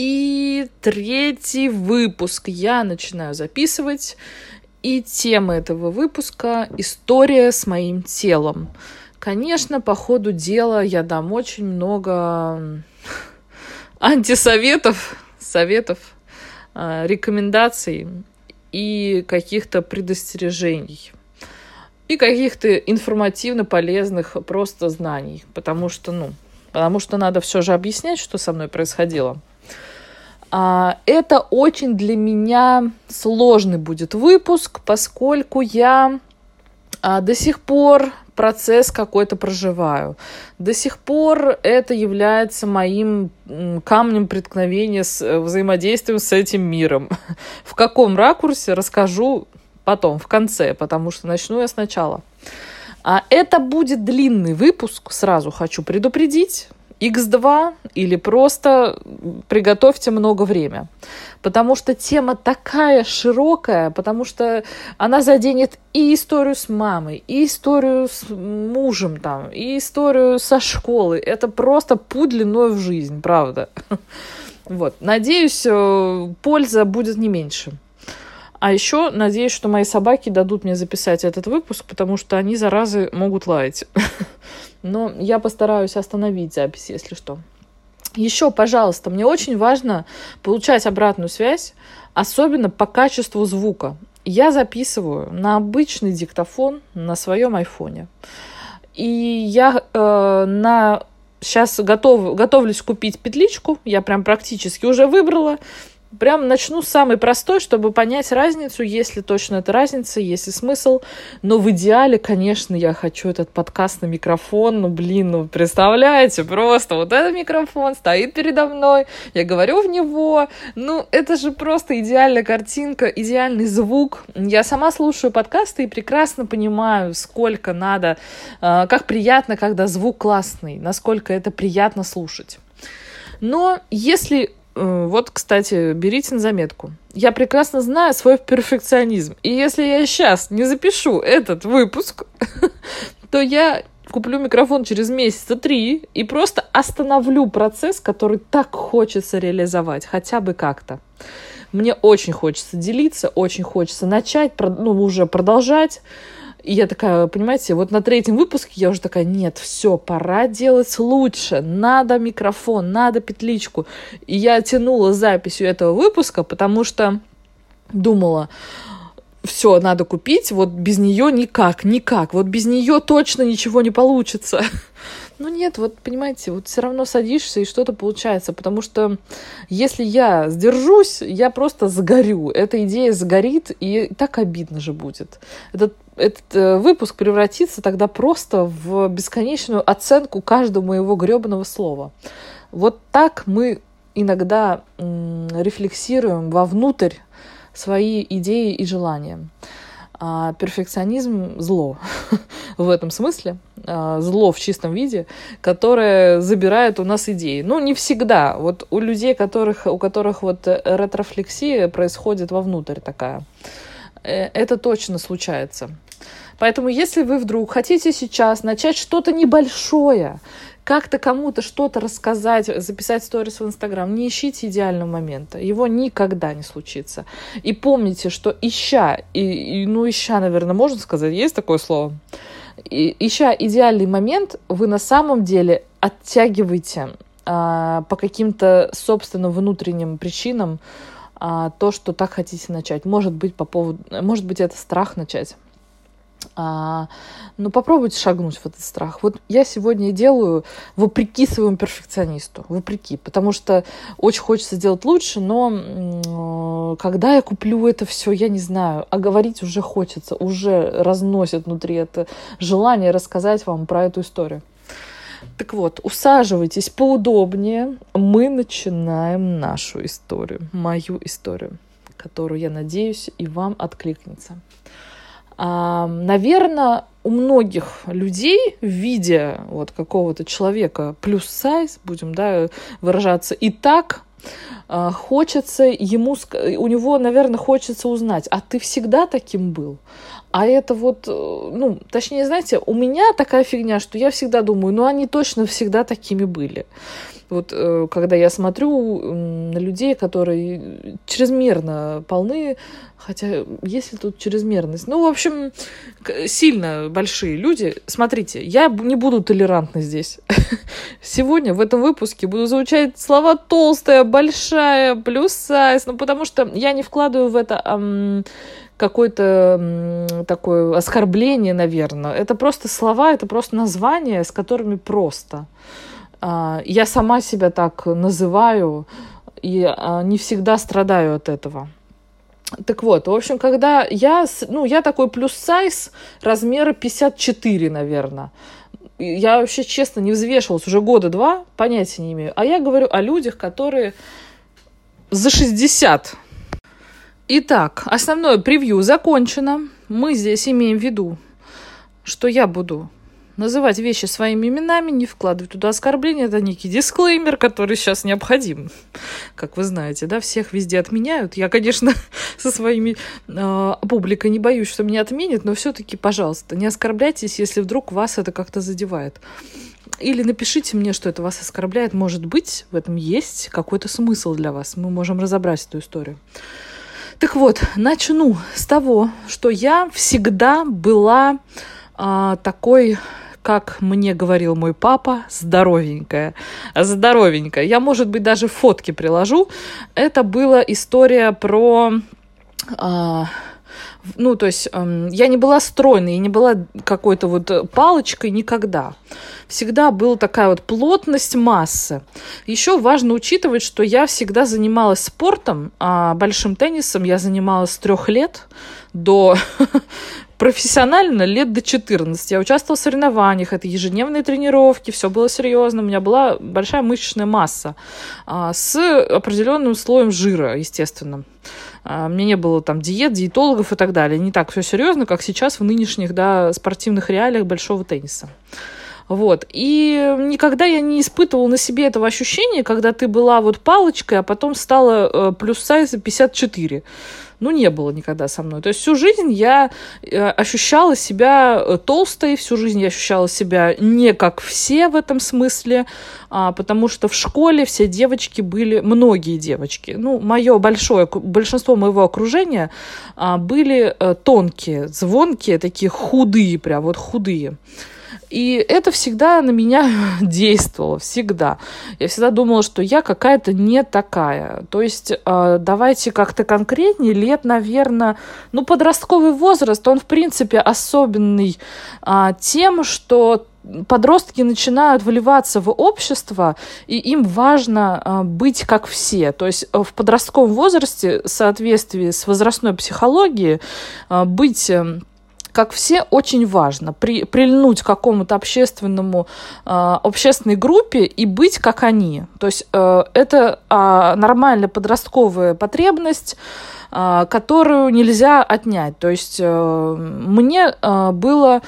И третий выпуск я начинаю записывать. И тема этого выпуска — история с моим телом. Конечно, по ходу дела я дам очень много антисоветов, советов, а, рекомендаций и каких-то предостережений и каких-то информативно полезных просто знаний, потому что, ну, потому что надо все же объяснять, что со мной происходило. А, это очень для меня сложный будет выпуск, поскольку я а, до сих пор процесс какой-то проживаю. До сих пор это является моим камнем преткновения с э, взаимодействием с этим миром. В каком ракурсе расскажу потом, в конце, потому что начну я сначала. А это будет длинный выпуск, сразу хочу предупредить. X2 или просто приготовьте много времени. Потому что тема такая широкая, потому что она заденет и историю с мамой, и историю с мужем там, и историю со школы. Это просто путь длиной в жизнь, правда. Вот. Надеюсь, э, польза будет не меньше. А еще надеюсь, что мои собаки дадут мне записать этот выпуск, потому что они, заразы, могут лаять. Но я постараюсь остановить запись, если что. Еще, пожалуйста, мне очень важно получать обратную связь, особенно по качеству звука. Я записываю на обычный диктофон на своем айфоне. И я э, на сейчас готов, готовлюсь купить петличку. Я прям практически уже выбрала. Прям начну с самой простой, чтобы понять разницу, есть ли точно эта разница, есть ли смысл. Но в идеале, конечно, я хочу этот подкаст на микрофон. Ну, блин, ну, представляете, просто вот этот микрофон стоит передо мной, я говорю в него. Ну, это же просто идеальная картинка, идеальный звук. Я сама слушаю подкасты и прекрасно понимаю, сколько надо, а, как приятно, когда звук классный, насколько это приятно слушать. Но если Э, вот, кстати, берите на заметку. Я прекрасно знаю свой перфекционизм. И если я сейчас не запишу этот выпуск, то я куплю микрофон через месяца три и просто остановлю процесс, который так хочется реализовать, хотя бы как-то. Мне очень хочется делиться, очень хочется начать, ну, уже продолжать. И я такая, понимаете, вот на третьем выпуске я уже такая, нет, все, пора делать лучше, надо микрофон, надо петличку. И я тянула записью этого выпуска, потому что думала, все, надо купить, вот без нее никак, никак, вот без нее точно ничего не получится. Ну нет, вот понимаете, вот все равно садишься и что-то получается, потому что если я сдержусь, я просто загорю. Эта идея загорит, и так обидно же будет. Этот, этот э, выпуск превратится тогда просто в бесконечную оценку каждого моего гребаного слова. Вот так мы иногда рефлексируем вовнутрь свои идеи и желания. А перфекционизм — зло в этом смысле, а, зло в чистом виде, которое забирает у нас идеи. Ну, не всегда. Вот у людей, которых, у которых вот ретрофлексия происходит вовнутрь такая, э, это точно случается. Поэтому, если вы вдруг хотите сейчас начать что-то небольшое, как-то кому-то что-то рассказать, записать сторис в Инстаграм, не ищите идеального момента. Его никогда не случится. И помните, что ища, и, и ну ища, наверное, можно сказать, есть такое слово? И, ища идеальный момент, вы на самом деле оттягиваете а, по каким-то собственным внутренним причинам а, то, что так хотите начать. Может быть, по поводу, может быть, это страх начать. А, ну, попробуйте шагнуть в этот страх. Вот я сегодня делаю вопреки своему перфекционисту, вопреки, потому что очень хочется сделать лучше, но когда я куплю это все, я не знаю, а говорить уже хочется, уже разносит внутри это желание рассказать вам про эту историю. Так вот, усаживайтесь поудобнее. Мы начинаем нашу историю, мою историю, которую, я надеюсь, и вам откликнется. Наверное, у многих людей, видя вот какого-то человека плюс сайз, будем да, выражаться, и так а, хочется ему, у него, наверное, хочется узнать, а ты всегда таким был? А это вот, э, ну, точнее, знаете, у меня такая фигня, что я всегда думаю, ну, они точно всегда такими были. Вот э, когда я смотрю на людей, которые чрезмерно полны, хотя есть ли тут чрезмерность? Ну, в общем, сильно большие люди. Смотрите, я не буду толерантна здесь. Сегодня в этом выпуске буду звучать слова толстая, большая, плюс сайз, ну, потому что я не вкладываю в это эм, какое-то такое оскорбление, наверное. Это просто слова, это просто названия, с которыми просто. А, я сама себя так называю и а, не всегда страдаю от этого. Так вот, в общем, когда я, ну, я такой плюс сайз размера 54, наверное. Я вообще, честно, не взвешивалась уже года два, понятия не имею. А я говорю о людях, которые за 60. Итак, основное превью закончено. Мы здесь имеем в виду, что я буду называть вещи своими именами, не вкладывать туда оскорбления. Это некий дисклеймер, который сейчас необходим. Как вы знаете, да, всех везде отменяют. Я, конечно, со своими э, публикой не боюсь, что меня отменят, но все-таки, пожалуйста, не оскорбляйтесь, если вдруг вас это как-то задевает. Или напишите мне, что это вас оскорбляет. Может быть, в этом есть какой-то смысл для вас. Мы можем разобрать эту историю. Так вот, начну с того, что я всегда была а, такой как мне говорил мой папа, здоровенькая. Здоровенькая. Я, может быть, даже фотки приложу. Это была история про... А, ну, то есть э, я не была стройной, я не была какой-то вот палочкой никогда. Всегда была такая вот плотность массы. Еще важно учитывать, что я всегда занималась спортом, а большим теннисом я занималась с трех лет до профессионально лет до 14. Я участвовала в соревнованиях, это ежедневные тренировки, все было серьезно. У меня была большая мышечная масса а, с определенным слоем жира, естественно. А, меня не было там диет, диетологов и так далее. Не так все серьезно, как сейчас в нынешних да, спортивных реалиях большого тенниса. Вот. И никогда я не испытывала на себе этого ощущения, когда ты была вот палочкой, а потом стала э, плюс сайза 54 ну, не было никогда со мной. То есть всю жизнь я э, ощущала себя э, толстой, всю жизнь я ощущала себя не как все в этом смысле, а, потому что в школе все девочки были, многие девочки, ну, мое большое, большинство моего окружения а, были тонкие, звонкие, такие худые, прям вот худые. И это всегда на меня действовало, всегда. Я всегда думала, что я какая-то не такая. То есть э, давайте как-то конкретнее, лет, наверное, ну, подростковый возраст, он, в принципе, особенный э, тем, что подростки начинают вливаться в общество, и им важно э, быть как все. То есть в подростковом возрасте, в соответствии с возрастной психологией, э, быть эм, как все, очень важно при, прильнуть к какому-то общественному, э, общественной группе и быть как они. То есть э, это э, нормальная подростковая потребность, э, которую нельзя отнять. То есть э, мне э, было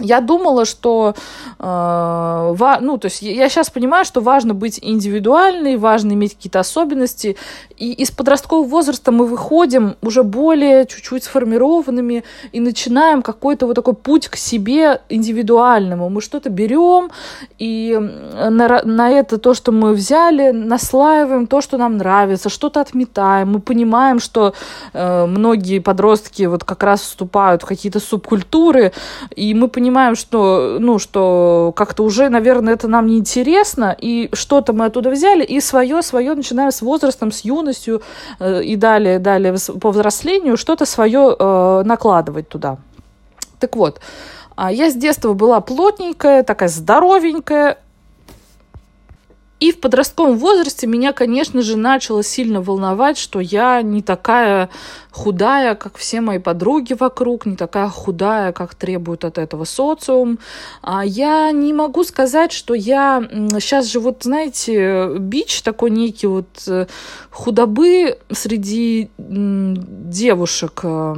я думала, что, э, ва, ну, то есть я сейчас понимаю, что важно быть индивидуальной, важно иметь какие-то особенности, и из подросткового возраста мы выходим уже более чуть-чуть сформированными и начинаем какой-то вот такой путь к себе индивидуальному. Мы что-то берем, и на, на это то, что мы взяли, наслаиваем то, что нам нравится, что-то отметаем. Мы понимаем, что э, многие подростки вот как раз вступают в какие-то субкультуры, и мы понимаем, понимаем, что, ну, что как-то уже, наверное, это нам не интересно, и что-то мы оттуда взяли, и свое, свое начинаем с возрастом, с юностью э, и далее, далее по взрослению что-то свое э, накладывать туда. Так вот, а я с детства была плотненькая, такая здоровенькая, и в подростковом возрасте меня, конечно же, начало сильно волновать, что я не такая худая, как все мои подруги вокруг, не такая худая, как требует от этого социум. А я не могу сказать, что я сейчас же вот, знаете, бич такой некий вот э, худобы среди девушек. Э,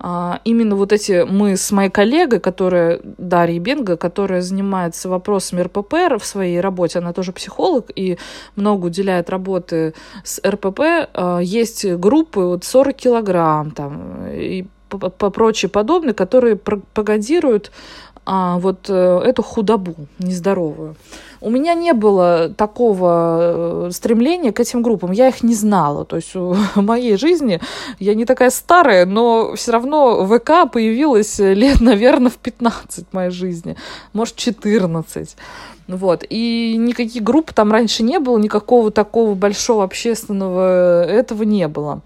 а, именно вот эти мы с моей коллегой, которая Дарья Бенга, которая занимается вопросами РПП в своей работе, она тоже психолог и много уделяет работы с РПП, э, есть группы вот 40 килограмм, там, и прочее подобное, которые пропагандируют а, вот э, эту худобу нездоровую. У меня не было такого э, стремления к этим группам, я их не знала. То есть в моей жизни я не такая старая, но все равно ВК появилась лет, наверное, в 15 в моей жизни, может, 14. Вот. И никаких групп там раньше не было, никакого такого большого общественного этого не было.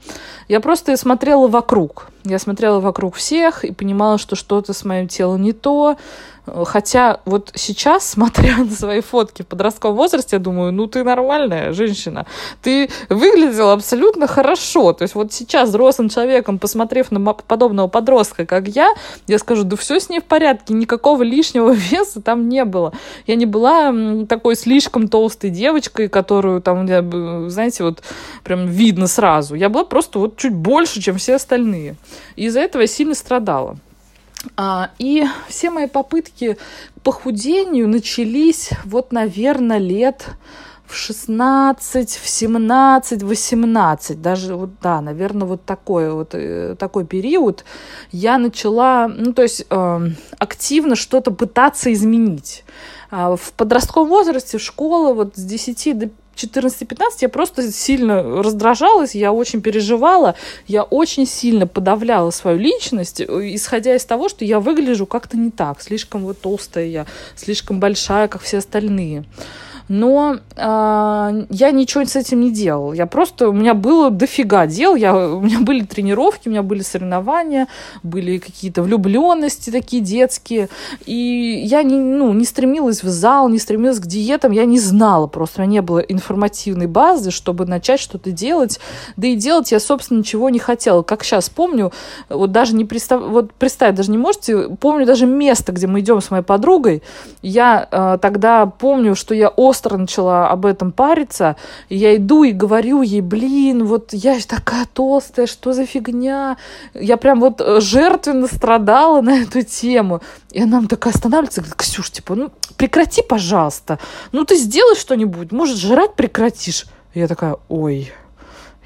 Я просто смотрела вокруг. Я смотрела вокруг всех и понимала, что что-то с моим телом не то, Хотя вот сейчас, смотря на свои фотки в подростковом возрасте, я думаю, ну ты нормальная женщина. Ты выглядела абсолютно хорошо. То есть вот сейчас взрослым человеком, посмотрев на подобного подростка, как я, я скажу, да все с ней в порядке, никакого лишнего веса там не было. Я не была такой слишком толстой девочкой, которую там, знаете, вот прям видно сразу. Я была просто вот чуть больше, чем все остальные. И из-за этого я сильно страдала. А, и все мои попытки к похудению начались вот, наверное, лет в 16, в 17, 18, даже вот, да, наверное, вот такой вот э, такой период я начала, ну, то есть э, активно что-то пытаться изменить. А в подростковом возрасте, в школе, вот с 10 до 14-15 я просто сильно раздражалась, я очень переживала, я очень сильно подавляла свою личность, э, исходя из того, что я выгляжу как-то не так, слишком вот толстая я, слишком большая, как все остальные но э, я ничего с этим не делал. Я просто, у меня было дофига дел, я, у меня были тренировки, у меня были соревнования, были какие-то влюбленности такие детские, и я не, ну, не стремилась в зал, не стремилась к диетам, я не знала просто, у меня не было информативной базы, чтобы начать что-то делать, да и делать я, собственно, ничего не хотела. Как сейчас помню, вот даже не представь, вот представить даже не можете, помню даже место, где мы идем с моей подругой, я э, тогда помню, что я остро начала об этом париться. Я иду и говорю ей, блин, вот я такая толстая, что за фигня? Я прям вот э, жертвенно страдала на эту тему. И она такая останавливается и говорит, Ксюш, типа, ну прекрати, пожалуйста. Ну ты сделай что-нибудь, может, жрать прекратишь? Я такая, ой,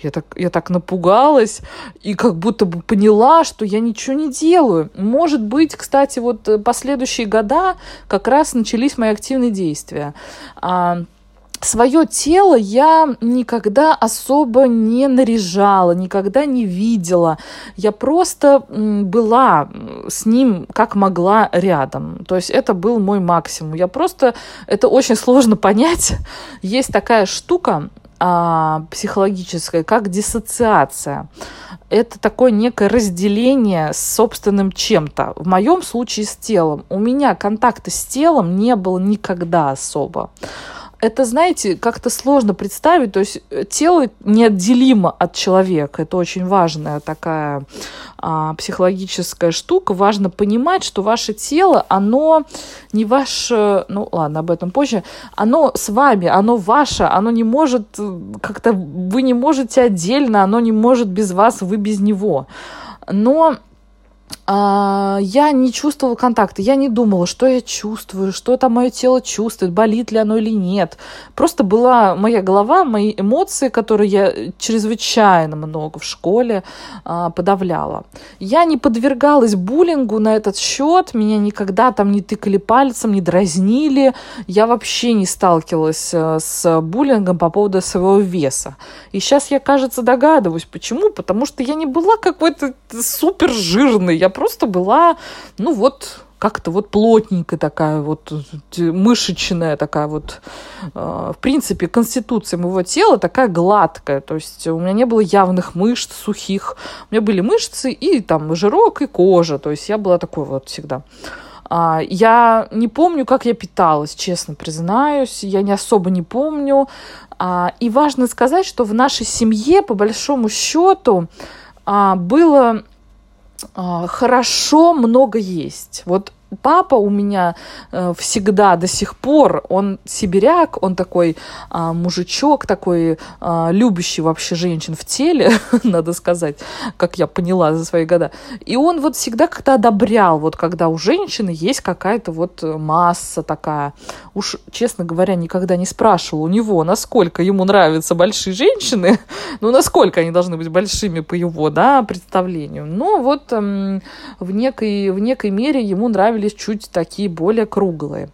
я так, я так напугалась и как будто бы поняла, что я ничего не делаю. Может быть, кстати, вот э, последующие года как раз начались мои активные действия. А, свое тело я никогда особо не наряжала, никогда не видела. Я просто была с ним как могла рядом. То есть это был мой максимум. Я просто... Это очень сложно понять. Есть такая штука, а, психологическое, как диссоциация. Это такое некое разделение с собственным чем-то. В моем случае с телом. У меня контакта с телом не было никогда особо это, знаете, как-то сложно представить. То есть э, тело неотделимо от человека. Это очень важная такая а, психологическая штука. Важно понимать, что ваше тело, оно не ваше, ну ладно, об этом позже, оно с вами, оно ваше, оно не может э, как-то, вы не можете отдельно, оно не может без вас, вы без него. Но а, я не чувствовала контакта, я не думала, что я чувствую, что там мое тело чувствует, болит ли оно или нет. Просто была моя голова, мои эмоции, которые я чрезвычайно много в школе а, подавляла. Я не подвергалась буллингу на этот счет, меня никогда там не тыкали пальцем, не дразнили. Я вообще не сталкивалась а, с буллингом по поводу своего веса. И сейчас я, кажется, догадываюсь, почему. Потому что я не была какой-то супер жирной, я просто была, ну вот, как-то вот плотненькая такая вот мышечная такая вот э, в принципе конституция моего тела такая гладкая то есть у меня не было явных мышц сухих у меня были мышцы и там жирок и кожа то есть я была такой вот всегда а, я не помню, как я питалась, честно признаюсь. Я не особо не помню. А, и важно сказать, что в нашей семье, по большому счету, а, было хорошо много есть. Вот папа у меня э, всегда до сих пор, он сибиряк, он такой э, мужичок, такой э, любящий вообще женщин в теле, надо сказать, как я поняла за свои года. И он вот всегда как-то одобрял, вот когда у женщины есть какая-то вот масса такая. Уж, честно говоря, никогда не спрашивал у него, насколько ему нравятся большие женщины, ну, насколько они должны быть большими по его, да, представлению. Но вот эм, в, некой, в некой мере ему нравились чуть такие более круглые.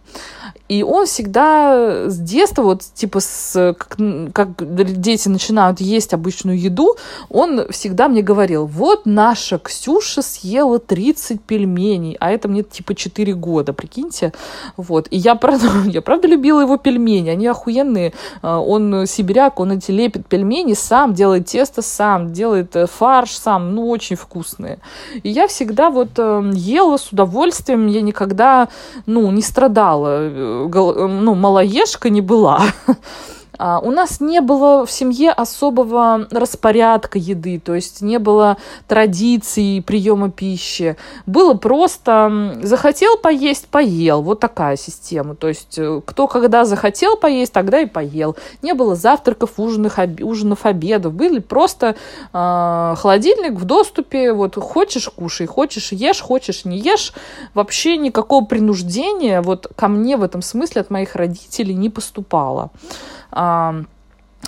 И он всегда с детства, вот типа с, как, как дети начинают есть обычную еду, он всегда мне говорил, вот наша Ксюша съела 30 пельменей, а это мне типа 4 года, прикиньте. Вот. И я правда, я правда любила его пельмени, они охуенные. А, он сибиряк, он эти лепит пельмени сам, делает тесто сам, делает э, фарш сам, ну, очень вкусные. И я всегда вот эм, ела с удовольствием, я никогда, ну, не страдала э, ну, малоежка не была. А, у нас не было в семье особого распорядка еды, то есть не было традиций приема пищи. Было просто захотел поесть, поел. Вот такая система. То есть э, кто когда захотел поесть, тогда и поел. Не было завтраков, ужинов, ужинов обедов. Были просто э, холодильник в доступе. Вот хочешь кушай, хочешь ешь, хочешь не ешь. Вообще никакого принуждения вот ко мне в этом смысле от моих родителей не поступало Um,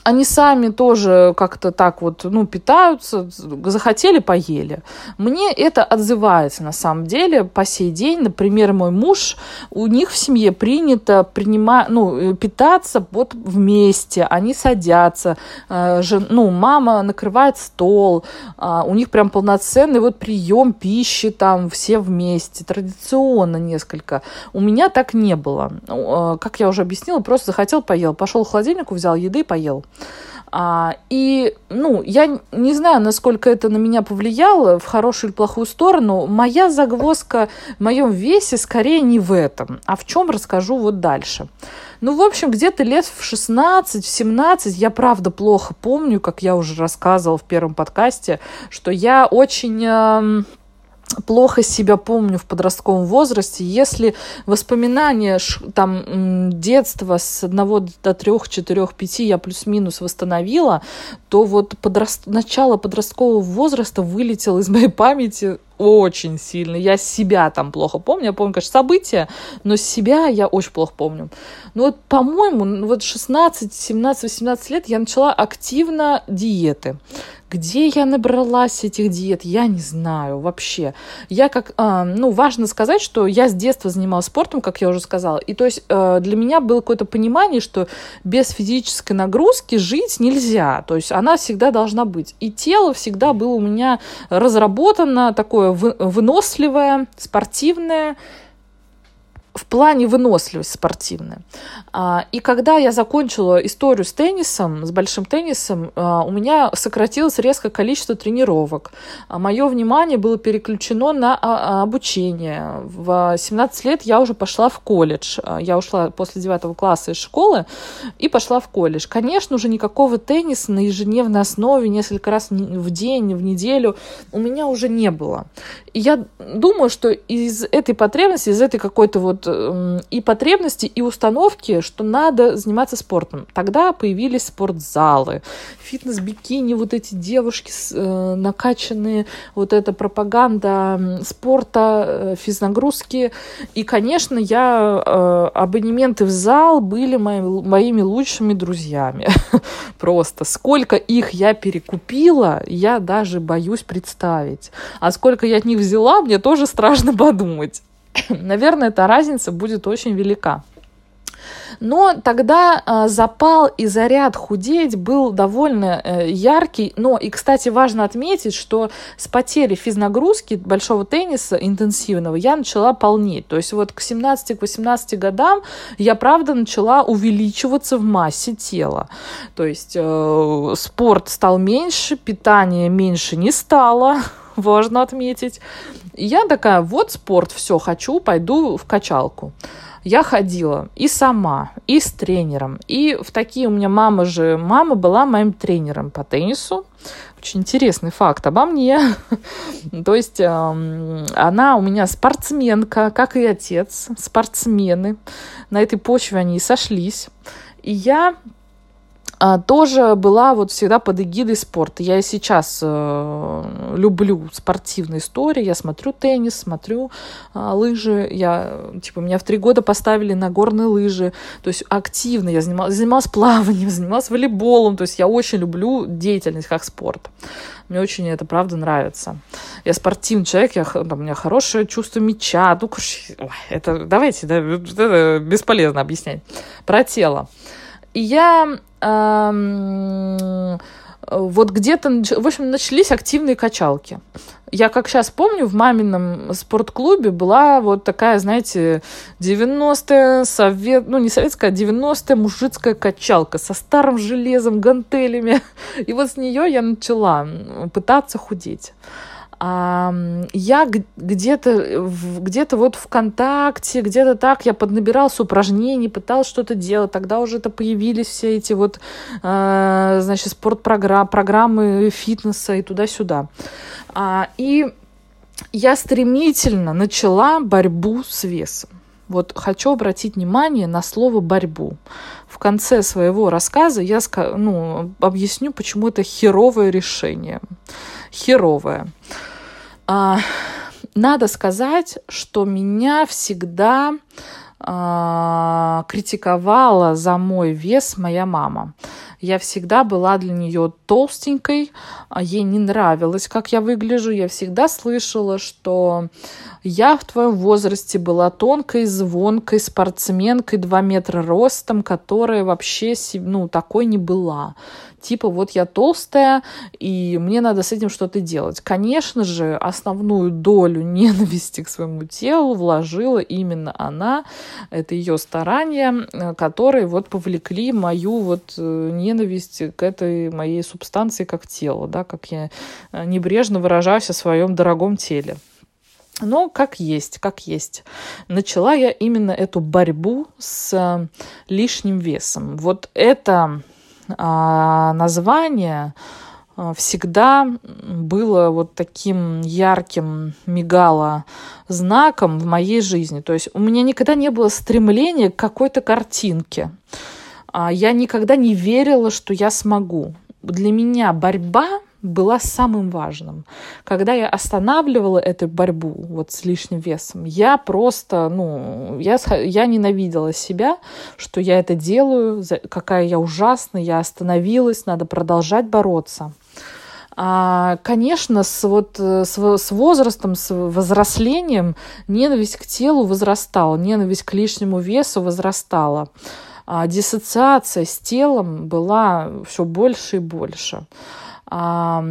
они сами тоже как-то так вот, ну, питаются, захотели, поели. Мне это отзывается на самом деле по сей день. Например, мой муж, у них в семье принято принимать, ну, питаться вот вместе, они садятся, э, жен, ну, мама накрывает стол, э, у них прям полноценный вот прием пищи там все вместе, традиционно несколько. У меня так не было. Э, как я уже объяснила, просто захотел, поел. Пошел в холодильник, взял еды, поел. А, и, ну, я не знаю, насколько это на меня повлияло, в хорошую или плохую сторону. Моя загвоздка в моем весе скорее не в этом, а в чем расскажу вот дальше. Ну, в общем, где-то лет в 16, в 17, я правда плохо помню, как я уже рассказывала в первом подкасте, что я очень... Э, плохо себя помню в подростковом возрасте, если воспоминания там детства с одного до трех, четырех, пяти я плюс-минус восстановила, то вот подраст... начало подросткового возраста вылетело из моей памяти очень сильно. Я себя там плохо помню. Я помню, конечно, события, но себя я очень плохо помню. Ну вот, по-моему, вот 16, 17, 18 лет я начала активно диеты. Где я набралась этих диет, я не знаю вообще. Я как, э, ну, важно сказать, что я с детства занималась спортом, как я уже сказала. И то есть э, для меня было какое-то понимание, что без физической нагрузки жить нельзя. То есть она всегда должна быть. И тело всегда было у меня разработано такое выносливое, спортивное, в плане выносливость спортивная. А, и когда я закончила историю с теннисом, с большим теннисом, а, у меня сократилось резко количество тренировок. А Мое внимание было переключено на обучение. В 17 лет я уже пошла в колледж. Я ушла после 9 класса из школы и пошла в колледж. Конечно, уже никакого тенниса на ежедневной основе несколько раз в день, в неделю у меня уже не было. И я думаю, что из этой потребности, из этой какой-то вот Эм, и потребности, и установки, что надо заниматься спортом. Тогда появились спортзалы, фитнес-бикини, вот эти девушки э, накачанные, вот эта пропаганда спорта, э, физнагрузки. И, конечно, я э, абонементы в зал были мои, моими лучшими друзьями. Просто сколько их я перекупила, я даже боюсь представить. А сколько я от них взяла, мне тоже страшно подумать. наверное, эта разница будет очень велика. Но тогда э, запал и заряд худеть был довольно э, яркий. Но и, кстати, важно отметить, что с потери физнагрузки большого тенниса интенсивного я начала полнеть. То есть вот к 17-18 годам я, правда, начала увеличиваться в массе тела. То есть э, спорт стал меньше, питание меньше не стало, важно отметить. я такая, вот спорт, все, хочу, пойду в качалку. Я ходила и сама, и с тренером. И в такие у меня мама же, мама была моим тренером по теннису очень интересный факт обо мне. То есть она у меня спортсменка, как и отец, спортсмены. На этой почве они и сошлись. И я тоже была вот всегда под эгидой спорта. Я и сейчас э, люблю спортивные истории. Я смотрю теннис, смотрю э, лыжи. Я, типа, меня в три года поставили на горные лыжи. То есть активно я занималась, занималась плаванием, занималась волейболом. То есть я очень люблю деятельность как спорт. Мне очень это, правда, нравится. Я спортивный человек, я, там, у меня хорошее чувство мяча. Ну, это, давайте, да, это бесполезно объяснять. Про тело. И я вот где-то, в общем, начались активные качалки. Я, как сейчас помню, в мамином спортклубе была вот такая, знаете, 90-я совет, ну не советская, а 90-я мужицкая качалка со старым железом, гантелями. И вот с нее я начала пытаться худеть а, я где-то где-то вот ВКонтакте, где-то так я поднабирался упражнений, пыталась что-то делать. Тогда уже это появились все эти вот, э, значит, спортпрограммы, программы фитнеса и туда-сюда. А, и я стремительно начала борьбу с весом. Вот хочу обратить внимание на слово борьбу. В конце своего рассказа я ну, объясню, почему это херовое решение херовая. А, надо сказать, что меня всегда а, критиковала за мой вес моя мама. Я всегда была для нее толстенькой, а ей не нравилось, как я выгляжу. Я всегда слышала, что я в твоем возрасте была тонкой, звонкой спортсменкой, 2 метра ростом, которая вообще ну, такой не была типа вот я толстая, и мне надо с этим что-то делать. Конечно же, основную долю ненависти к своему телу вложила именно она. Это ее старания, э, которые вот повлекли мою вот э, ненависть к этой моей субстанции как тело, да, как я э, небрежно выражаюсь о своем дорогом теле. Но как есть, как есть. Начала я именно эту борьбу с лишним весом. Вот это а, название а, всегда было вот таким ярким мигало знаком в моей жизни. То есть у меня никогда не было стремления к какой-то картинке. А, я никогда не верила, что я смогу. Для меня борьба была самым важным. Когда я останавливала эту борьбу вот с лишним весом, я просто, ну, я, я ненавидела себя, что я это делаю, какая я ужасная, я остановилась, надо продолжать бороться. А, конечно, с, вот, с, с возрастом, с возрослением ненависть к телу возрастала, ненависть к лишнему весу возрастала. А диссоциация с телом была все больше и больше. А,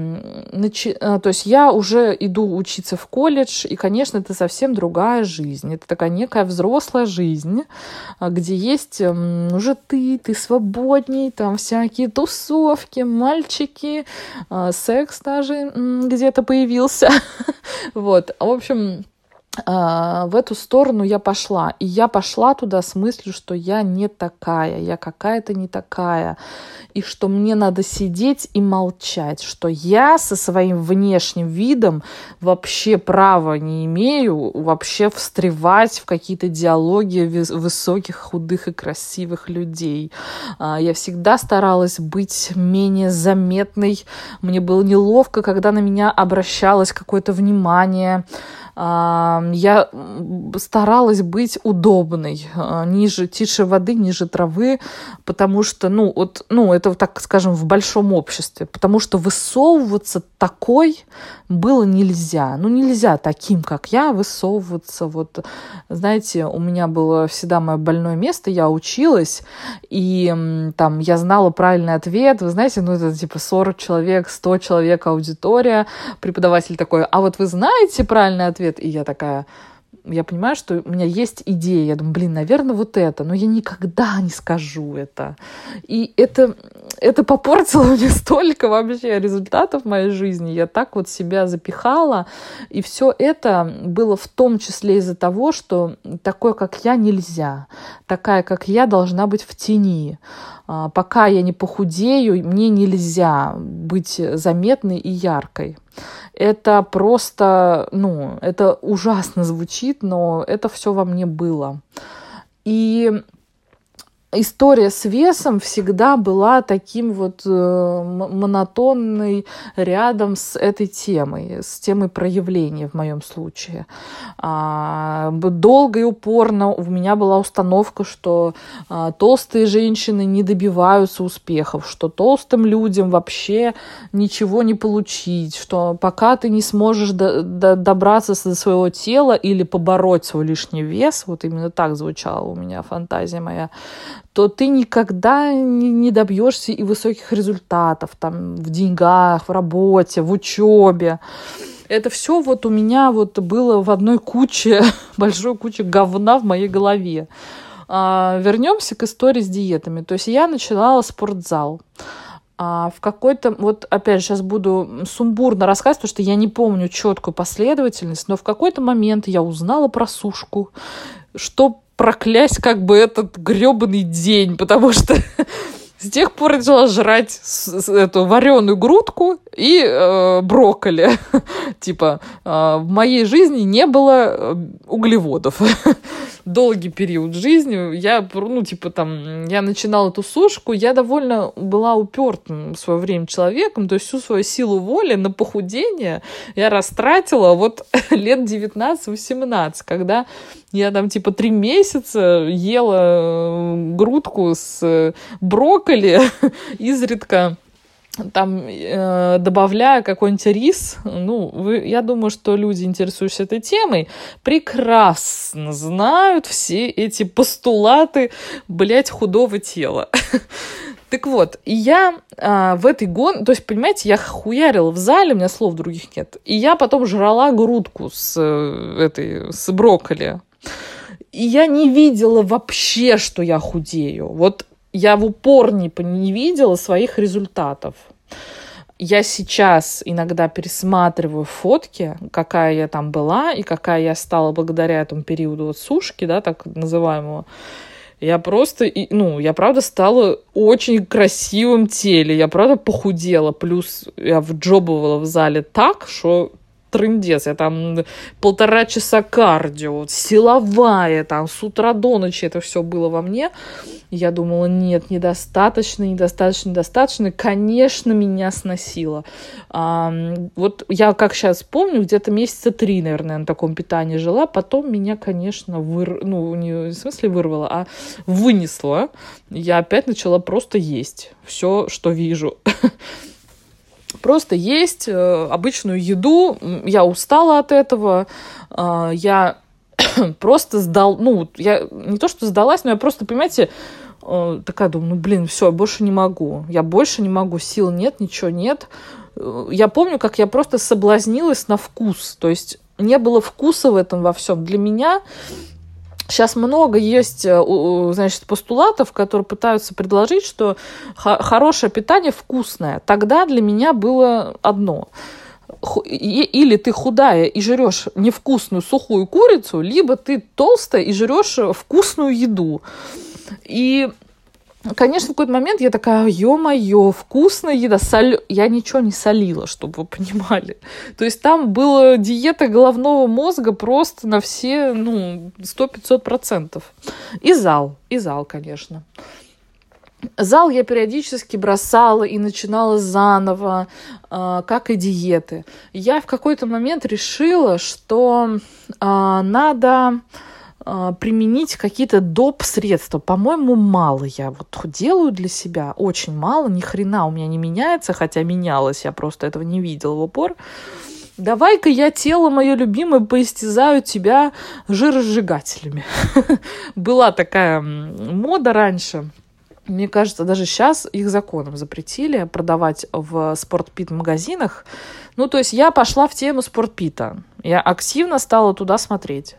начи... А, то есть я уже иду учиться в колледж, и, конечно, это совсем другая жизнь. Это такая некая взрослая жизнь, а, где есть уже ты, ты свободней, там всякие тусовки, мальчики, а, секс даже где-то появился. Вот, в общем, в эту сторону я пошла. И я пошла туда с мыслью, что я не такая, я какая-то не такая. И что мне надо сидеть и молчать, что я со своим внешним видом вообще права не имею вообще встревать в какие-то диалоги высоких, худых и красивых людей. А, я всегда старалась быть менее заметной. Мне было неловко, когда на меня обращалось какое-то внимание я старалась быть удобной, а, ниже, тише воды, ниже травы, потому что, ну, вот, ну, это, так скажем, в большом обществе, потому что высовываться такой было нельзя. Ну, нельзя таким, как я, высовываться. Вот, знаете, у меня было всегда мое больное место, я училась, и там я знала правильный ответ. Вы знаете, ну, это типа 40 человек, 100 человек аудитория. Преподаватель такой, а вот вы знаете правильный ответ? И я такая, я понимаю, что у меня есть идея. Я думаю, блин, наверное, вот это. Но я никогда не скажу это. И это, это попортило мне столько вообще результатов в моей жизни. Я так вот себя запихала. И все это было в том числе из-за того, что такое, как я, нельзя. Такая, как я, должна быть в тени. А, пока я не похудею, мне нельзя быть заметной и яркой. Это просто, ну, это ужасно звучит, но это все во мне было. И история с весом всегда была таким вот э, монотонной рядом с этой темой, с темой проявления в моем случае. А, долго и упорно у меня была установка, что а, толстые женщины не добиваются успехов, что толстым людям вообще ничего не получить, что пока ты не сможешь до, до, добраться до своего тела или побороть свой лишний вес, вот именно так звучала у меня фантазия моя, то ты никогда не, добьешься и высоких результатов там в деньгах, в работе, в учебе. Это все вот у меня вот было в одной куче, большой куче говна в моей голове. А, вернемся к истории с диетами. То есть я начинала спортзал. А в какой-то, вот опять же, сейчас буду сумбурно рассказывать, потому что я не помню четкую последовательность, но в какой-то момент я узнала про сушку, что проклясть как бы этот гребаный день, потому что с тех пор я начала жрать эту вареную грудку и э, брокколи. типа, э, в моей жизни не было э, углеводов. Долгий период жизни. Я, ну, типа, там, я начинала эту сушку, я довольно была упертым в свое время человеком, то есть всю свою силу воли на похудение я растратила вот лет 19-18, когда я там, типа, три месяца ела э, грудку с брокколи изредка там э, добавляя какой-нибудь рис, ну, вы, я думаю, что люди, интересующиеся этой темой, прекрасно знают все эти постулаты, блядь, худого тела. Так вот, и я а, в этой гон... То есть, понимаете, я хуярила в зале, у меня слов других нет. И я потом жрала грудку с э, этой, с брокколи. И я не видела вообще, что я худею. Вот я в упор не, не видела своих результатов. Я сейчас иногда пересматриваю фотки, какая я там была и какая я стала благодаря этому периоду вот сушки, да, так называемого. Я просто, ну, я правда стала очень красивым теле, я правда похудела, плюс я вджобывала в зале так, что трындец. Я там полтора часа кардио, силовая, там с утра до ночи это все было во мне. Я думала, нет, недостаточно, недостаточно, недостаточно. Конечно, меня сносило. А, вот я, как сейчас помню, где-то месяца три, наверное, на таком питании жила. Потом меня, конечно, выр... ну, не в смысле вырвало, а вынесло. Я опять начала просто есть все, что вижу. Просто есть э, обычную еду. Я устала от этого. Э, я просто сдал, ну, я не то, что сдалась, но я просто, понимаете, э, такая думаю, ну, блин, все, я больше не могу. Я больше не могу, сил нет, ничего нет. Я помню, как я просто соблазнилась на вкус. То есть не было вкуса в этом во всем. Для меня Сейчас много есть, э, значит, постулатов, которые пытаются предложить, что хорошее питание вкусное. Тогда для меня было одно или ты худая и жрешь невкусную сухую курицу, либо ты толстая и жрешь вкусную еду. И Конечно, в какой-то момент я такая, ё-моё, вкусная еда, соль... Я ничего не солила, чтобы вы понимали. То есть там была диета головного мозга просто на все, ну, 100-500 процентов. И зал, и зал, конечно. Зал я периодически бросала и начинала заново, э, как и диеты. Я в какой-то момент решила, что э, надо а, применить какие-то доп. средства. По-моему, мало я вот делаю для себя. Очень мало. Ни хрена у меня не меняется, хотя менялось. Я просто этого не видела в упор. Давай-ка я тело мое любимое поистязаю тебя жиросжигателями. Была такая мода раньше мне кажется, даже сейчас их законом запретили продавать в спортпит-магазинах. Ну, то есть я пошла в тему спортпита. Я активно стала туда смотреть.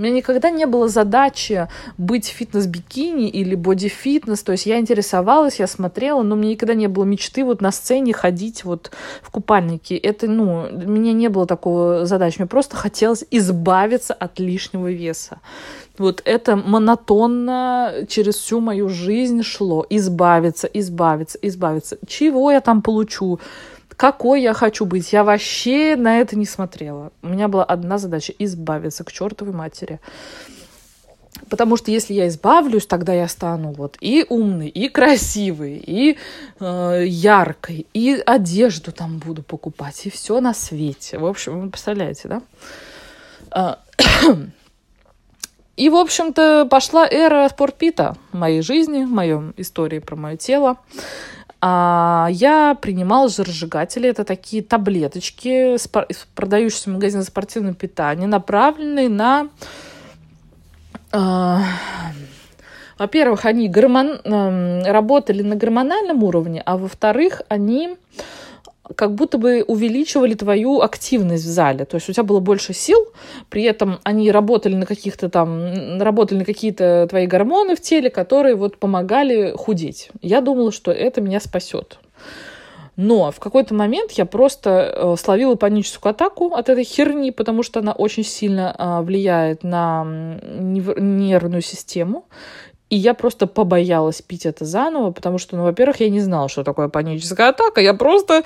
У меня никогда не было задачи быть фитнес-бикини или боди-фитнес. То есть я интересовалась, я смотрела, но мне никогда не было мечты вот на сцене ходить вот в купальнике. Это, ну, у меня не было такого задачи. Мне просто хотелось избавиться от лишнего веса. Вот это монотонно через всю мою жизнь шло. Избавиться, избавиться, избавиться. Чего я там получу? Какой я хочу быть. Я вообще на это не смотрела. У меня была одна задача — избавиться к чертовой матери. Потому что если я избавлюсь, тогда я стану вот и умной, и красивой, и э, яркой, и одежду там буду покупать, и все на свете. В общем, вы представляете, да? А, и, в общем-то, пошла эра спортпита в моей жизни, в моем истории про мое тело. А я принимала жиросжигатели. Это такие таблеточки, продающиеся в магазине спортивного питания, направленные на... Э, во-первых, они гормон, работали на гормональном уровне, а во-вторых, они как будто бы увеличивали твою активность в зале. То есть у тебя было больше сил, при этом они работали на каких-то там, работали на какие-то твои гормоны в теле, которые вот помогали худеть. Я думала, что это меня спасет. Но в какой-то момент я просто э, словила паническую атаку от этой херни, потому что она очень сильно э, влияет на нервную систему. И я просто побоялась пить это заново, потому что, ну, во-первых, я не знала, что такое паническая атака. Я просто,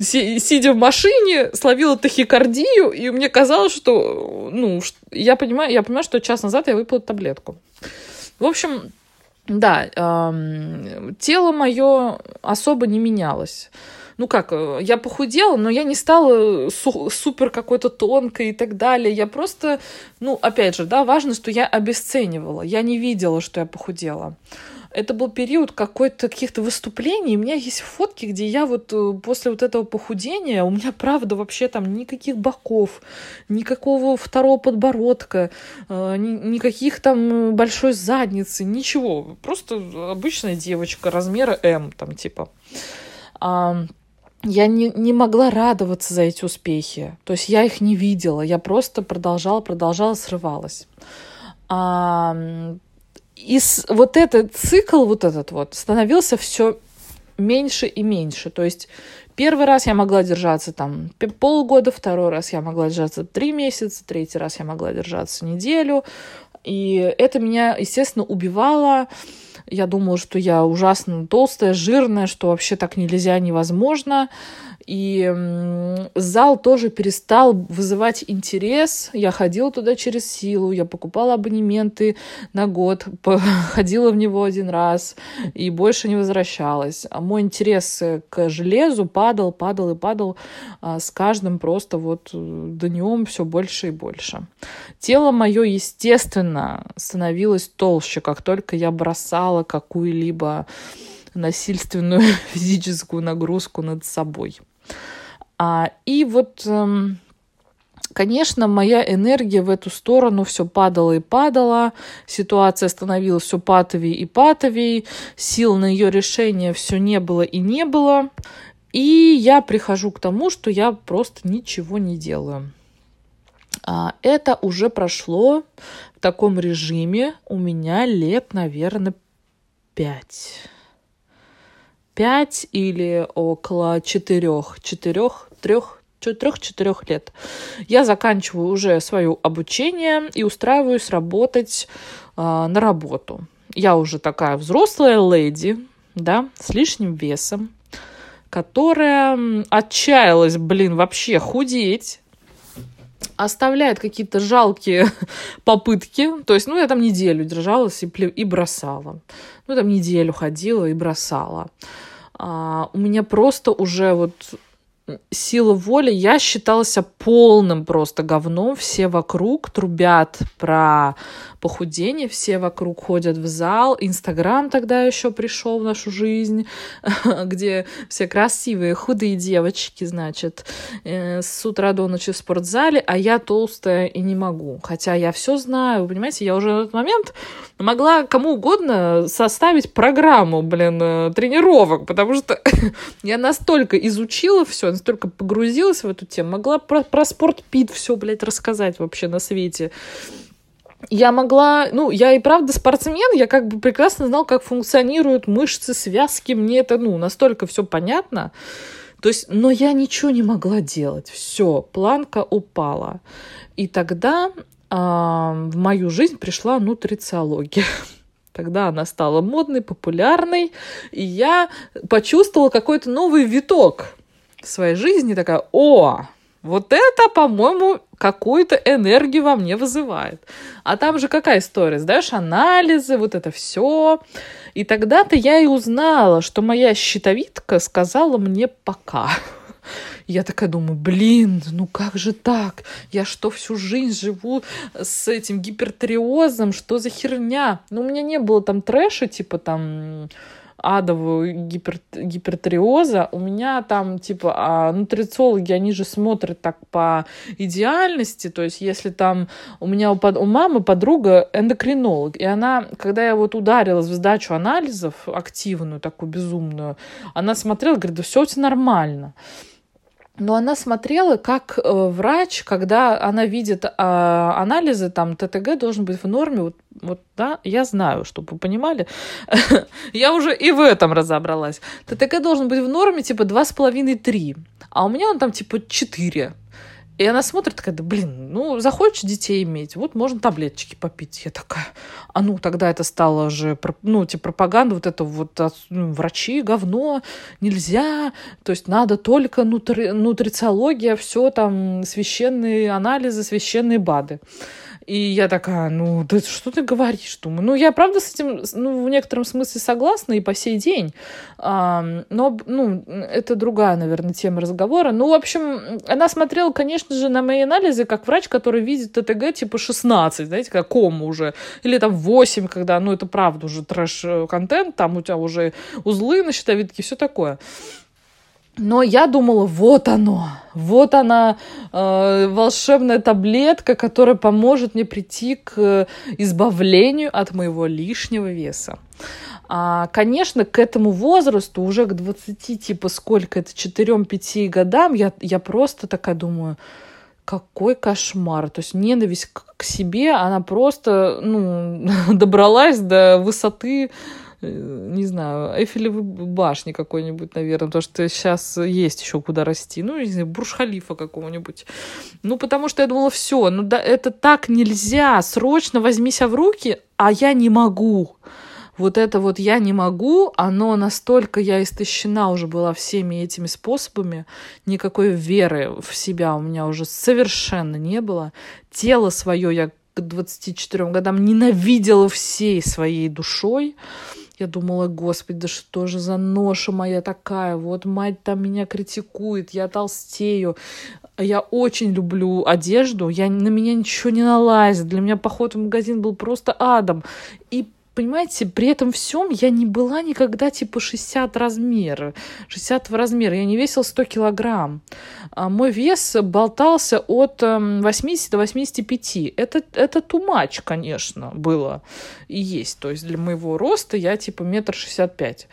си- сидя в машине, словила тахикардию, и мне казалось, что, ну, я понимаю, я понимаю, что час назад я выпила таблетку. В общем, да, эм, тело мое особо не менялось ну как, э, я похудела, но я не стала су- супер какой-то тонкой и так далее. Я просто, ну, опять же, да, важно, что я обесценивала. Я не видела, что я похудела. Это был период какой-то каких-то выступлений. У меня есть фотки, где я вот э, после вот этого похудения, у меня, правда, вообще там никаких боков, никакого второго подбородка, э, никаких там большой задницы, ничего. Просто обычная девочка размера М, там, типа я не, не могла радоваться за эти успехи. То есть я их не видела. Я просто продолжала, продолжала, срывалась. А, и с, вот этот цикл, вот этот вот, становился все меньше и меньше. То есть первый раз я могла держаться там полгода, второй раз я могла держаться три месяца, третий раз я могла держаться неделю. И это меня, естественно, убивало. Я думала, что я ужасно толстая, жирная, что вообще так нельзя, невозможно. И зал тоже перестал вызывать интерес. Я ходила туда через силу, я покупала абонементы на год, ходила в него один раз и больше не возвращалась. А мой интерес к железу падал, падал и падал а, с каждым просто вот э, днем все больше и больше. Тело мое, естественно, становилось толще, как только я бросала какую-либо насильственную физическую нагрузку над собой. А, и вот, эм, конечно, моя энергия в эту сторону все падала и падала, ситуация становилась все патовей и патовей, сил на ее решение все не было и не было. И я прихожу к тому, что я просто ничего не делаю. А, это уже прошло в таком режиме у меня лет, наверное, пять. 5 или около 4, 4, 3, трех-четырех лет. Я заканчиваю уже свое обучение и устраиваюсь работать э, на работу. Я уже такая взрослая леди, да, с лишним весом, которая отчаялась, блин, вообще худеть, оставляет какие-то жалкие попытки. То есть, ну, я там неделю держалась и, и бросала. Ну, там неделю ходила и бросала. А, у меня просто уже вот сила воли, я считала себя полным просто говном. Все вокруг трубят про похудение, все вокруг ходят в зал. Инстаграм тогда еще пришел в нашу жизнь, где все красивые, худые девочки, значит, э, с утра до ночи в спортзале, а я толстая и не могу. Хотя я все знаю, понимаете, я уже на этот момент могла кому угодно составить программу, блин, э, тренировок, потому что я настолько изучила все, настолько погрузилась в эту тему, могла про, про спорт пит все, блядь, рассказать вообще на свете я могла, ну, я и правда спортсмен, я как бы прекрасно знал, как функционируют мышцы, связки, мне это, ну, настолько все понятно. То есть, но я ничего не могла делать. Все, планка упала. И тогда э, в мою жизнь пришла нутрициология. Тогда она стала модной, популярной, и я почувствовала какой-то новый виток в своей жизни. Такая, о, вот это, по-моему, какую-то энергию во мне вызывает. А там же какая история? Сдаешь анализы, вот это все. И тогда-то я и узнала, что моя щитовидка сказала мне пока. Я такая думаю, блин, ну как же так? Я что, всю жизнь живу с этим гипертриозом? Что за херня? Ну, у меня не было там трэша, типа там адовую гипер, гипертриоза, у меня там, типа, а нутрициологи, они же смотрят так по идеальности, то есть если там у меня у, у мамы подруга эндокринолог, и она, когда я вот ударилась в сдачу анализов активную, такую безумную, она смотрела, говорит, да все у тебя нормально. Но она смотрела, как э, врач, когда она видит э, анализы, там ТТГ должен быть в норме. Вот, вот, да, я знаю, чтобы вы понимали. я уже и в этом разобралась. ТТГ должен быть в норме типа 2,5-3. А у меня он там типа 4. И она смотрит, такая, да блин, ну, захочешь детей иметь, вот можно таблеточки попить. Я такая, а ну, тогда это стало же, ну, типа, пропаганда, вот это вот, ну, врачи, говно, нельзя, то есть надо только нутри, нутрициология, все там, священные анализы, священные БАДы. И я такая, ну, да что ты говоришь? Думаю, ну, я правда с этим, ну, в некотором смысле согласна и по сей день. А, но, ну, это другая, наверное, тема разговора. Ну, в общем, она смотрела, конечно же, на мои анализы как врач, который видит ТТГ типа 16, знаете, как кому уже. Или там 8, когда, ну, это правда уже трэш-контент, там у тебя уже узлы на щитовидке, все такое. Но я думала, вот оно, вот она, э, волшебная таблетка, которая поможет мне прийти к избавлению от моего лишнего веса. А, конечно, к этому возрасту, уже к 20, типа сколько это, 4-5 годам, я, я просто такая думаю, какой кошмар. То есть ненависть к, к себе, она просто ну, добралась до высоты Э, не знаю, Эйфелевой башни какой-нибудь, наверное, потому что сейчас есть еще куда расти. Ну, не знаю, Бурж-Халифа какого-нибудь. Ну, потому что я думала, все, ну да, это так нельзя, срочно возьми себя в руки, а я не могу. Вот это вот я не могу, оно настолько я истощена уже была всеми этими способами, никакой веры в себя у меня уже совершенно не было. Тело свое я к 24 годам ненавидела всей своей душой. Я думала, господи, да что же за ноша моя такая? Вот мать там меня критикует, я толстею. Я очень люблю одежду, я, на меня ничего не налазит. Для меня поход в магазин был просто адом. И понимаете, при этом всем я не была никогда типа 60 размера, 60 размера, я не весила 100 килограмм. А мой вес болтался от 80 эм, до 85. Это, это тумач, конечно, было и есть. То есть для моего роста я типа метр шестьдесят пять.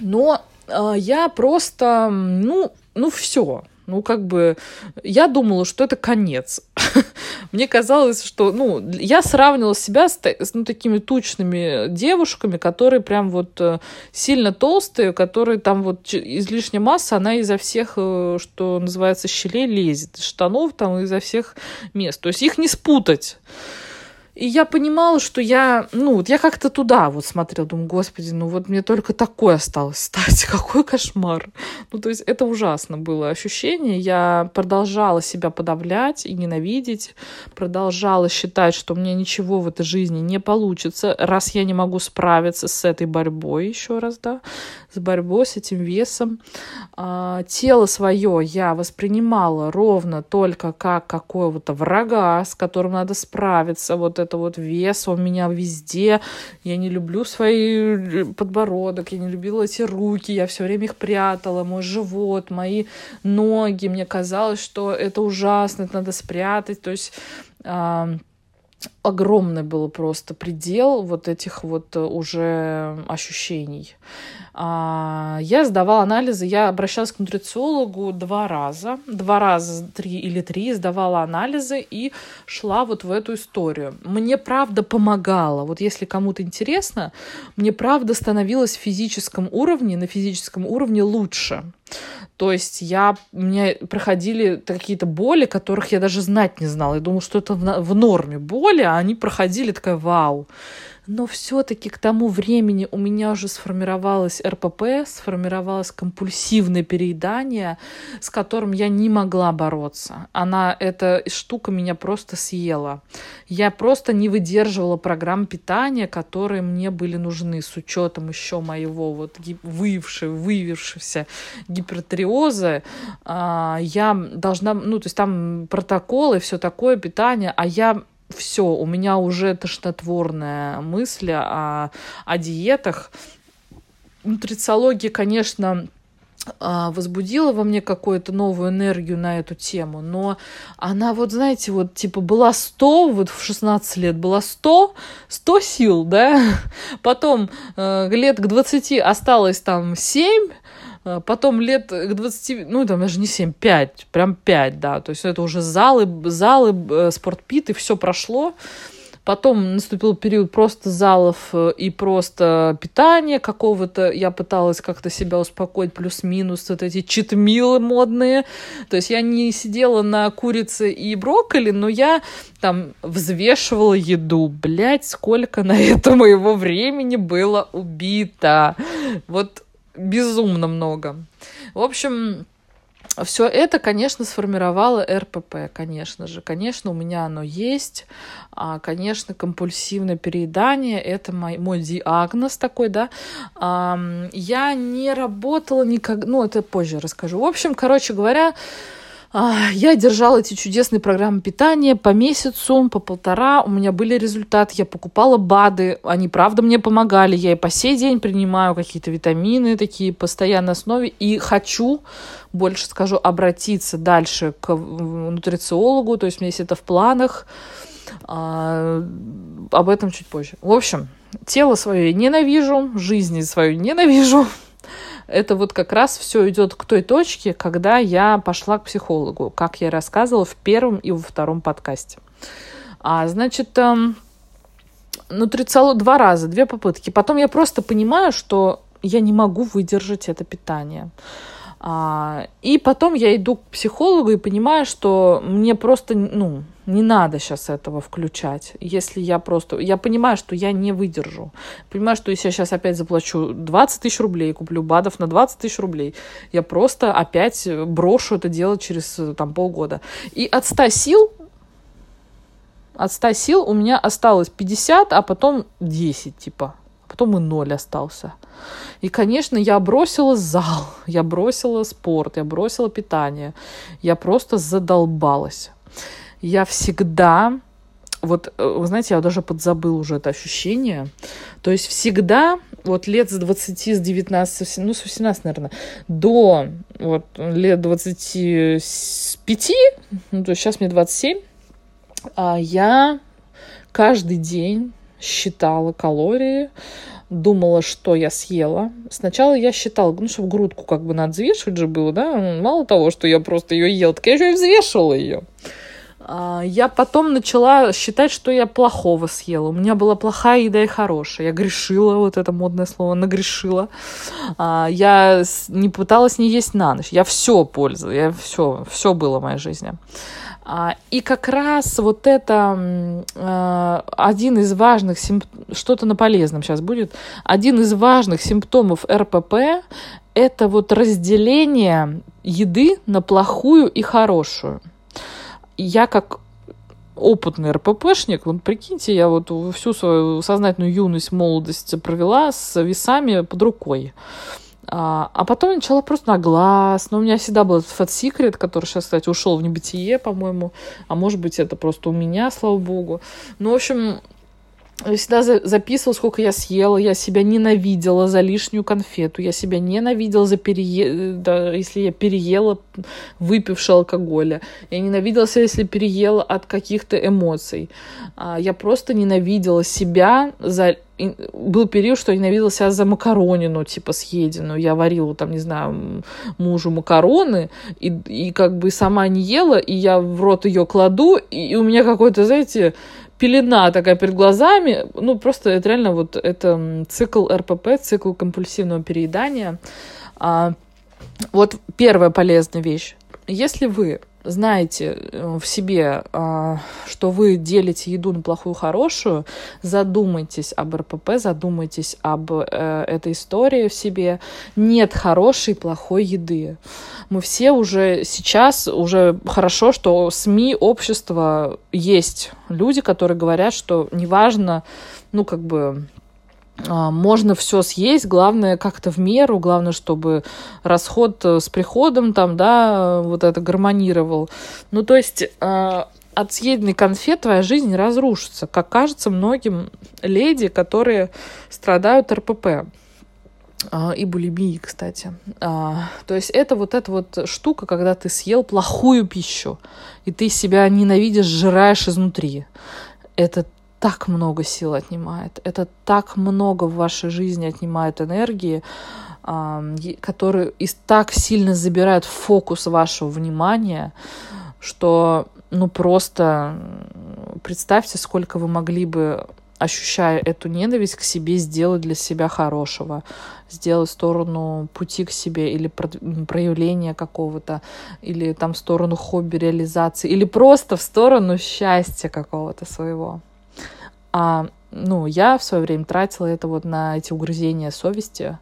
Но э, я просто, ну, ну все, ну, как бы, я думала, что это конец. Мне казалось, что, ну, я сравнивала себя с, ну, такими тучными девушками, которые прям вот э, сильно толстые, которые там вот излишняя масса, она изо всех, э, что называется, щелей лезет, штанов там изо всех мест. То есть их не спутать. И я понимала, что я, ну, вот я как-то туда вот смотрела, думаю, господи, ну вот мне только такое осталось стать, какой кошмар. Ну, то есть это ужасно было ощущение. Я продолжала себя подавлять и ненавидеть, продолжала считать, что мне ничего в этой жизни не получится, раз я не могу справиться с этой борьбой еще раз, да, с борьбой с этим весом. а, тело свое я воспринимала ровно только как какого-то врага, с которым надо справиться. Вот это вот вес, он меня везде. Я не люблю свой э, подбородок, я не любила эти руки, я все время их прятала, мой живот, мои ноги. Мне казалось, что это ужасно, это надо спрятать. То есть огромный был просто предел вот этих вот э, уже ощущений. А, я сдавала анализы, я обращалась к нутрициологу два раза, два раза, три или три, сдавала анализы и шла вот в эту историю. Мне правда помогало, вот если кому-то интересно, мне правда становилось в физическом уровне, на физическом уровне лучше. То есть я, у меня проходили какие-то боли, которых я даже знать не знала. Я думала, что это в, норме боли, они проходили такая вау но все-таки к тому времени у меня уже сформировалось РПП, сформировалось компульсивное переедание, с которым я не могла бороться. Она, эта штука меня просто съела. Я просто не выдерживала программ питания, которые мне были нужны с учетом еще моего вот выявшего, выявившегося гипертриоза. А, я должна, ну, то есть там протоколы, все такое, питание, а я все, у меня уже тошнотворная мысль о, о диетах. Нутрициология, конечно, а, возбудила во мне какую-то новую энергию на эту тему, но она вот, знаете, вот типа была 100, вот в 16 лет была 100, 100 сил, да, потом э, лет к 20 осталось там 7, а, потом лет к 20, ну, там даже не 7, 5, прям 5, да. То есть это уже залы, залы, э, спортпит, и все прошло. Потом наступил период просто залов э, и просто питания какого-то. Я пыталась как-то себя успокоить, плюс-минус вот эти читмилы модные. То есть я не сидела на курице и брокколи, но я там взвешивала еду. Блять, сколько на это моего времени было убито. Вот безумно много. В общем, все это, конечно, сформировало РПП, конечно же. Конечно, у меня оно есть. А, конечно, компульсивное переедание – это мой, мой диагноз такой, да. А, я не работала никак... Ну, это позже расскажу. В общем, короче говоря, я держала эти чудесные программы питания по месяцу, по полтора. У меня были результаты. Я покупала БАДы. Они, правда, мне помогали. Я и по сей день принимаю какие-то витамины такие постоянной основе. И хочу, больше скажу, обратиться дальше к нутрициологу. То есть у меня есть это в планах. А, об этом чуть позже. В общем, тело свое я ненавижу, жизнь свою ненавижу это вот как раз все идет к той точке, когда я пошла к психологу, как я рассказывала в первом и во втором подкасте. А, значит, эм, нутрициолог два раза, две попытки. Потом я просто понимаю, что я не могу выдержать это питание. А, и потом я иду к психологу и понимаю, что мне просто, ну, не надо сейчас этого включать. Если я просто... Я понимаю, что я не выдержу. Понимаю, что если я сейчас опять заплачу 20 тысяч рублей, куплю БАДов на 20 тысяч рублей, я просто опять брошу это делать через там полгода. И от 100 сил от 100 сил у меня осталось 50, а потом 10, типа потом и ноль остался. И, конечно, я бросила зал, я бросила спорт, я бросила питание. Я просто задолбалась. Я всегда вот, э, вы знаете, я даже подзабыл уже это ощущение. То есть всегда, вот лет с 20, с 19, ну, с 18, наверное, до вот лет 25, ну, то есть сейчас мне 27, а я каждый день считала калории, думала, что я съела. Сначала я считала, ну, что в грудку как бы надо взвешивать же было, да? Мало того, что я просто ее ела, так я еще и взвешивала ее. А, я потом начала считать, что я плохого съела. У меня была плохая еда и хорошая. Я грешила, вот это модное слово, нагрешила. А, я не пыталась не есть на ночь. Я все пользовалась, я все, все было в моей жизни. А, и как раз вот это один из важных симптомов, что-то на полезном сейчас будет, один из важных симптомов РПП – это вот разделение еды на плохую и хорошую. Я как опытный РППшник, вот прикиньте, я вот всю свою сознательную юность, молодость провела с весами под рукой. А, а потом начала просто на глаз. Но у меня всегда был Fat Secret, который сейчас, кстати, ушел в небытие, по-моему. А может быть, это просто у меня, слава богу. Ну, в общем, всегда записывала, сколько я съела, я себя ненавидела за лишнюю конфету, я себя ненавидела за перее... да, если я переела, выпивши алкоголя, я ненавидела себя, если переела от каких-то эмоций. А, я просто ненавидела себя за был период, что я ненавидела себя за макаронину, типа, съеденную. Я варила, там, не знаю, мужу макароны, и, и как бы сама не ела, и я в рот ее кладу, и у меня какой-то, знаете, пелена такая перед глазами. Ну, просто это реально вот это цикл РПП, цикл компульсивного переедания. А, вот первая полезная вещь. Если вы знаете э, в себе, а, что вы делите еду на плохую хорошую, задумайтесь об РПП, задумайтесь об э, этой истории в себе. Нет хорошей и плохой еды. Мы все уже сейчас, уже хорошо, что СМИ, общество есть люди, которые говорят, что неважно, ну, как бы, можно все съесть, главное как-то в меру, главное, чтобы расход э, с приходом там, да, вот это гармонировал. Ну, то есть а, от съеденной конфет твоя жизнь разрушится, как кажется многим леди, которые страдают РПП а, и булимией, кстати. То есть это вот эта вот штука, когда ты съел плохую пищу, и ты себя ненавидишь, жираешь изнутри. Это так много сил отнимает, это так много в вашей жизни отнимает энергии, которые и так сильно забирают фокус вашего внимания, что ну просто представьте, сколько вы могли бы ощущая эту ненависть к себе, сделать для себя хорошего, сделать сторону пути к себе или проявления какого-то, или там сторону хобби, реализации, или просто в сторону счастья какого-то своего. А, ну, я в свое время тратила это вот на эти угрызения совести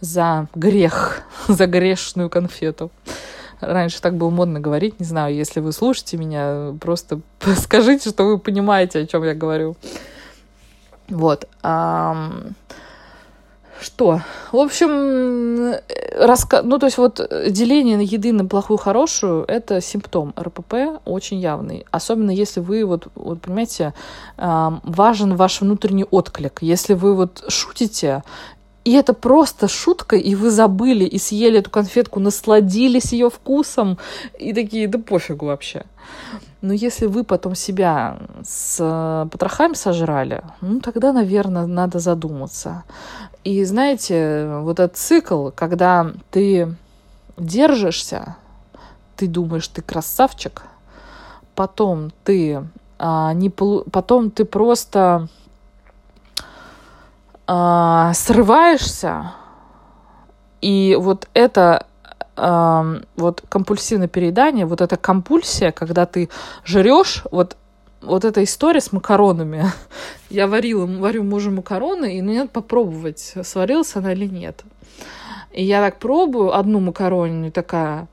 за грех, за грешную конфету. Раньше так было модно говорить, не знаю, если вы слушаете меня, просто скажите, что вы понимаете, о чем я говорю. Вот. А, что? В общем, раска... ну, то есть вот деление на еды на плохую, хорошую, это симптом РПП очень явный. Особенно если вы, вот, вот понимаете, важен ваш внутренний отклик. Если вы вот шутите, и это просто шутка, и вы забыли и съели эту конфетку, насладились ее вкусом, и такие, да пофигу вообще. Но если вы потом себя с потрохами сожрали, ну тогда, наверное, надо задуматься. И знаете, вот этот цикл, когда ты держишься, ты думаешь, ты красавчик, потом ты а, не потом ты просто а, срываешься, и вот это а, вот компульсивное переедание, вот эта компульсия, когда ты жрешь, вот вот эта история с макаронами. Я варила, варю мужу макароны, и ну, надо попробовать, сварилась она или нет. И я так пробую одну макаронину, и такая...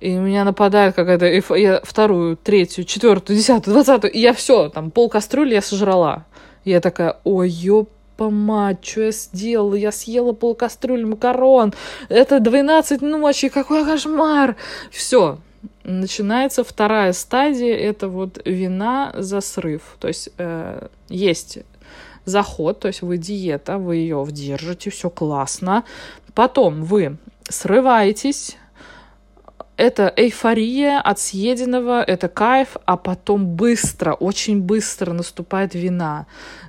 И у меня нападает какая-то... Я вторую, третью, четвертую, десятую, двадцатую. И я все, там, пол кастрюли я сожрала. И я такая, ой, ёпа мать, что я сделала? Я съела пол кастрюли макарон. Это 12 ночи, какой кошмар. Все, начинается вторая стадия, это вот вина за срыв. То есть э, есть заход, то есть вы диета, вы ее вдержите, все классно. Потом вы срываетесь, это эйфория от съеденного, это кайф, а потом быстро, очень быстро наступает вина.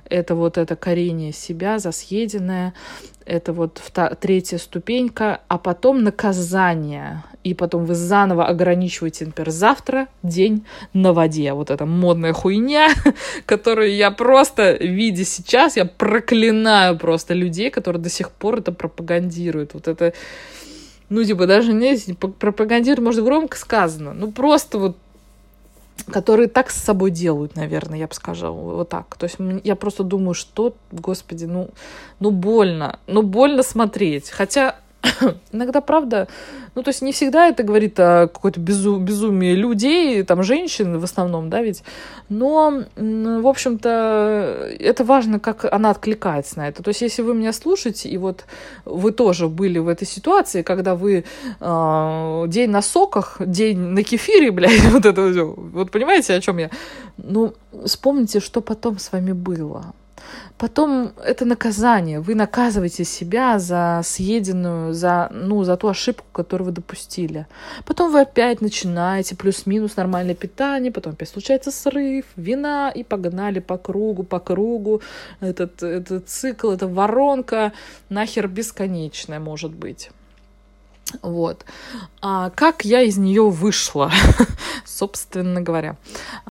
Это вот это корение себя за съеденное, это вот третья ступенька, а потом наказание. И потом вы заново ограничиваете, например, завтра день на воде. Вот эта модная хуйня, которую я просто, видя сейчас, я проклинаю просто людей, которые до сих пор это пропагандируют. Вот это, ну, типа, даже не пропагандируют, может, громко сказано, ну, просто вот которые так с собой делают, наверное, я бы сказала, вот так. То есть я просто думаю, что, господи, ну, ну больно, ну больно смотреть. Хотя Иногда, правда, ну, то есть не всегда это говорит о какой-то безу безумии людей, там, женщин в основном, да, ведь, но, в общем-то, это важно, как она откликается на это. То есть если вы меня слушаете, и вот вы тоже были в этой ситуации, когда вы э, день на соках, день на кефире, блядь, вот это все, вот понимаете, о чем я? Ну, вспомните, что потом с вами было. Потом это наказание. Вы наказываете себя за съеденную, за, ну, за ту ошибку, которую вы допустили. Потом вы опять начинаете плюс-минус нормальное питание, потом опять случается срыв, вина, и погнали по кругу, по кругу. Этот, этот цикл, эта воронка нахер бесконечная может быть. Вот. А как я из нее вышла, собственно говоря?